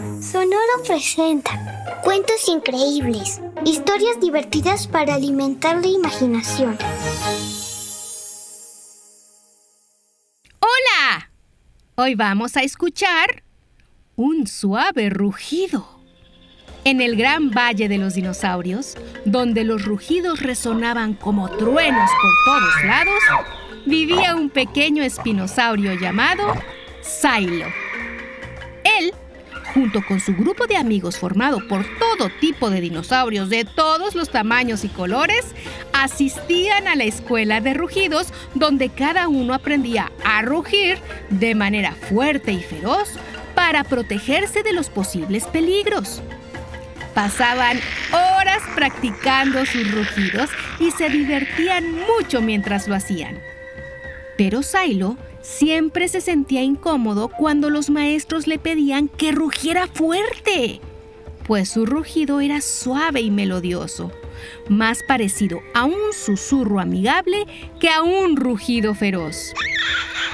Sonoro presenta cuentos increíbles, historias divertidas para alimentar la imaginación. ¡Hola! Hoy vamos a escuchar un suave rugido. En el gran valle de los dinosaurios, donde los rugidos resonaban como truenos por todos lados, vivía un pequeño espinosaurio llamado Silo. Él junto con su grupo de amigos formado por todo tipo de dinosaurios de todos los tamaños y colores, asistían a la escuela de rugidos donde cada uno aprendía a rugir de manera fuerte y feroz para protegerse de los posibles peligros. Pasaban horas practicando sus rugidos y se divertían mucho mientras lo hacían. Pero Silo Siempre se sentía incómodo cuando los maestros le pedían que rugiera fuerte, pues su rugido era suave y melodioso, más parecido a un susurro amigable que a un rugido feroz.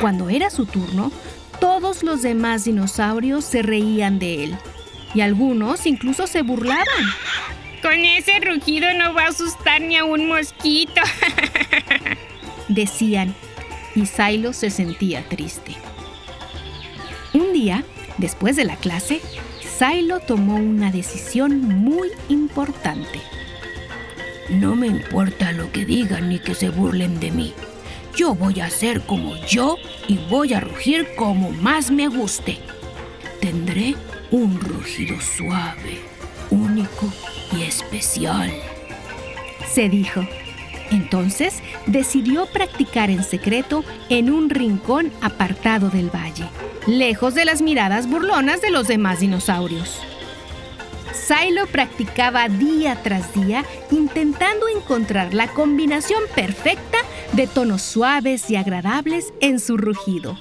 Cuando era su turno, todos los demás dinosaurios se reían de él, y algunos incluso se burlaban. Con ese rugido no va a asustar ni a un mosquito. Decían, y Silo se sentía triste. Un día, después de la clase, Silo tomó una decisión muy importante. No me importa lo que digan ni que se burlen de mí. Yo voy a ser como yo y voy a rugir como más me guste. Tendré un rugido suave, único y especial. Se dijo. Entonces decidió practicar en secreto en un rincón apartado del valle, lejos de las miradas burlonas de los demás dinosaurios. Silo practicaba día tras día intentando encontrar la combinación perfecta de tonos suaves y agradables en su rugido.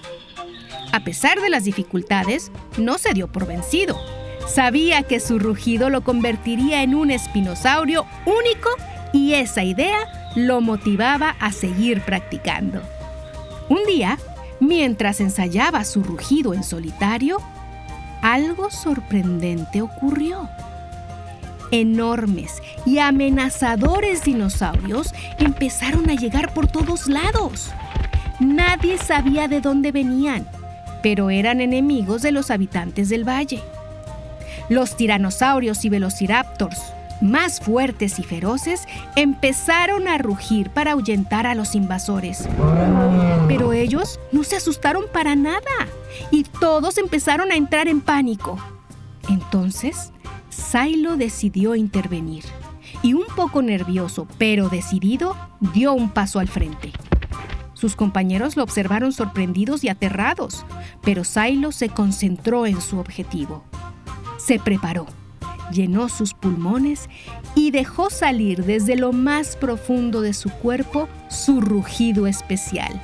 A pesar de las dificultades, no se dio por vencido. Sabía que su rugido lo convertiría en un espinosaurio único y esa idea lo motivaba a seguir practicando. Un día, mientras ensayaba su rugido en solitario, algo sorprendente ocurrió. Enormes y amenazadores dinosaurios empezaron a llegar por todos lados. Nadie sabía de dónde venían, pero eran enemigos de los habitantes del valle. Los tiranosaurios y velociraptors, más fuertes y feroces, empezaron a rugir para ahuyentar a los invasores. Pero ellos no se asustaron para nada y todos empezaron a entrar en pánico. Entonces, Silo decidió intervenir y un poco nervioso pero decidido, dio un paso al frente. Sus compañeros lo observaron sorprendidos y aterrados, pero Silo se concentró en su objetivo. Se preparó llenó sus pulmones y dejó salir desde lo más profundo de su cuerpo su rugido especial.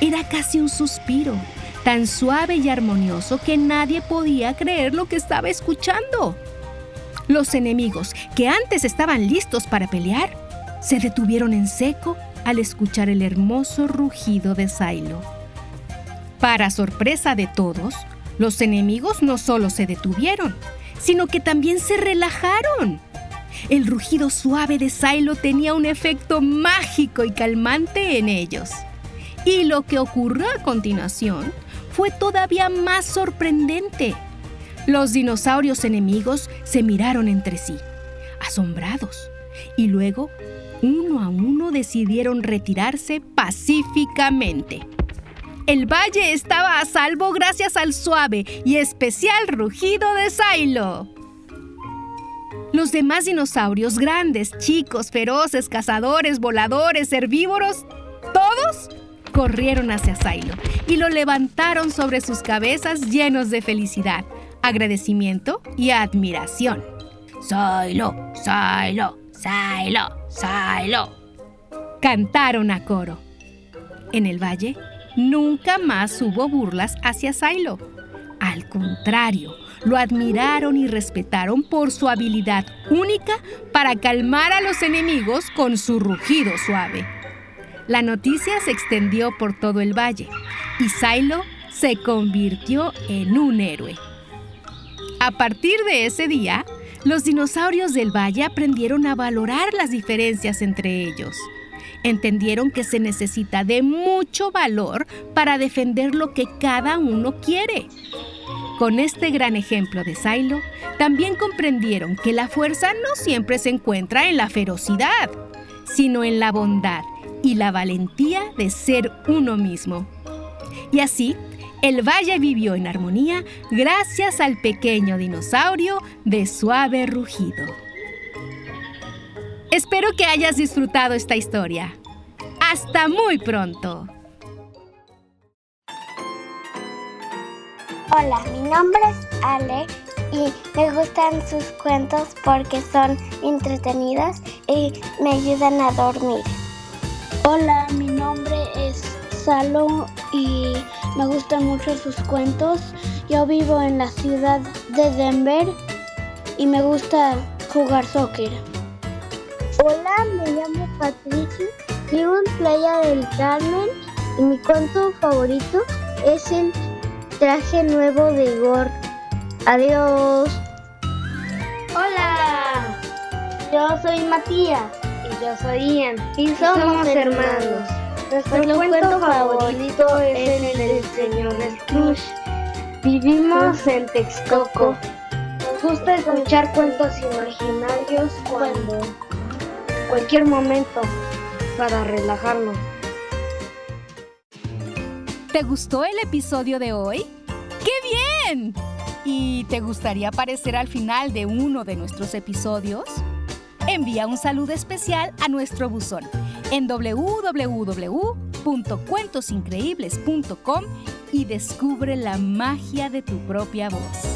Era casi un suspiro, tan suave y armonioso que nadie podía creer lo que estaba escuchando. Los enemigos, que antes estaban listos para pelear, se detuvieron en seco al escuchar el hermoso rugido de Silo. Para sorpresa de todos, los enemigos no solo se detuvieron, sino que también se relajaron. El rugido suave de Silo tenía un efecto mágico y calmante en ellos. Y lo que ocurrió a continuación fue todavía más sorprendente. Los dinosaurios enemigos se miraron entre sí, asombrados, y luego, uno a uno, decidieron retirarse pacíficamente. El valle estaba a salvo gracias al suave y especial rugido de Silo. Los demás dinosaurios, grandes, chicos, feroces, cazadores, voladores, herbívoros, todos corrieron hacia Silo y lo levantaron sobre sus cabezas llenos de felicidad, agradecimiento y admiración. Silo, Silo, Silo, Silo. Cantaron a coro. En el valle nunca más hubo burlas hacia Silo. Al contrario, lo admiraron y respetaron por su habilidad única para calmar a los enemigos con su rugido suave. La noticia se extendió por todo el valle y Silo se convirtió en un héroe. A partir de ese día, los dinosaurios del valle aprendieron a valorar las diferencias entre ellos. Entendieron que se necesita de mucho valor para defender lo que cada uno quiere. Con este gran ejemplo de Silo, también comprendieron que la fuerza no siempre se encuentra en la ferocidad, sino en la bondad y la valentía de ser uno mismo. Y así, el valle vivió en armonía gracias al pequeño dinosaurio de suave rugido. Espero que hayas disfrutado esta historia. Hasta muy pronto. Hola, mi nombre es Ale y me gustan sus cuentos porque son entretenidos y me ayudan a dormir. Hola, mi nombre es Salo y me gustan mucho sus cuentos. Yo vivo en la ciudad de Denver y me gusta jugar soccer. Hola, me llamo Patricia, vivo en Playa del Carmen y mi cuento favorito es el traje nuevo de Igor. Adiós. Hola, yo soy Matías y yo soy Ian y somos, hermanos. Nuestro, cuento, favorito es el del señor Scrooge. Vivimos en Texcoco. Nos gusta escuchar cuentos imaginarios cuando cualquier momento para relajarnos. ¿Te gustó el episodio de hoy? ¡Qué bien! ¿Y te gustaría aparecer al final de uno de nuestros episodios? Envía un saludo especial a nuestro buzón en www.cuentosincreíbles.com y descubre la magia de tu propia voz.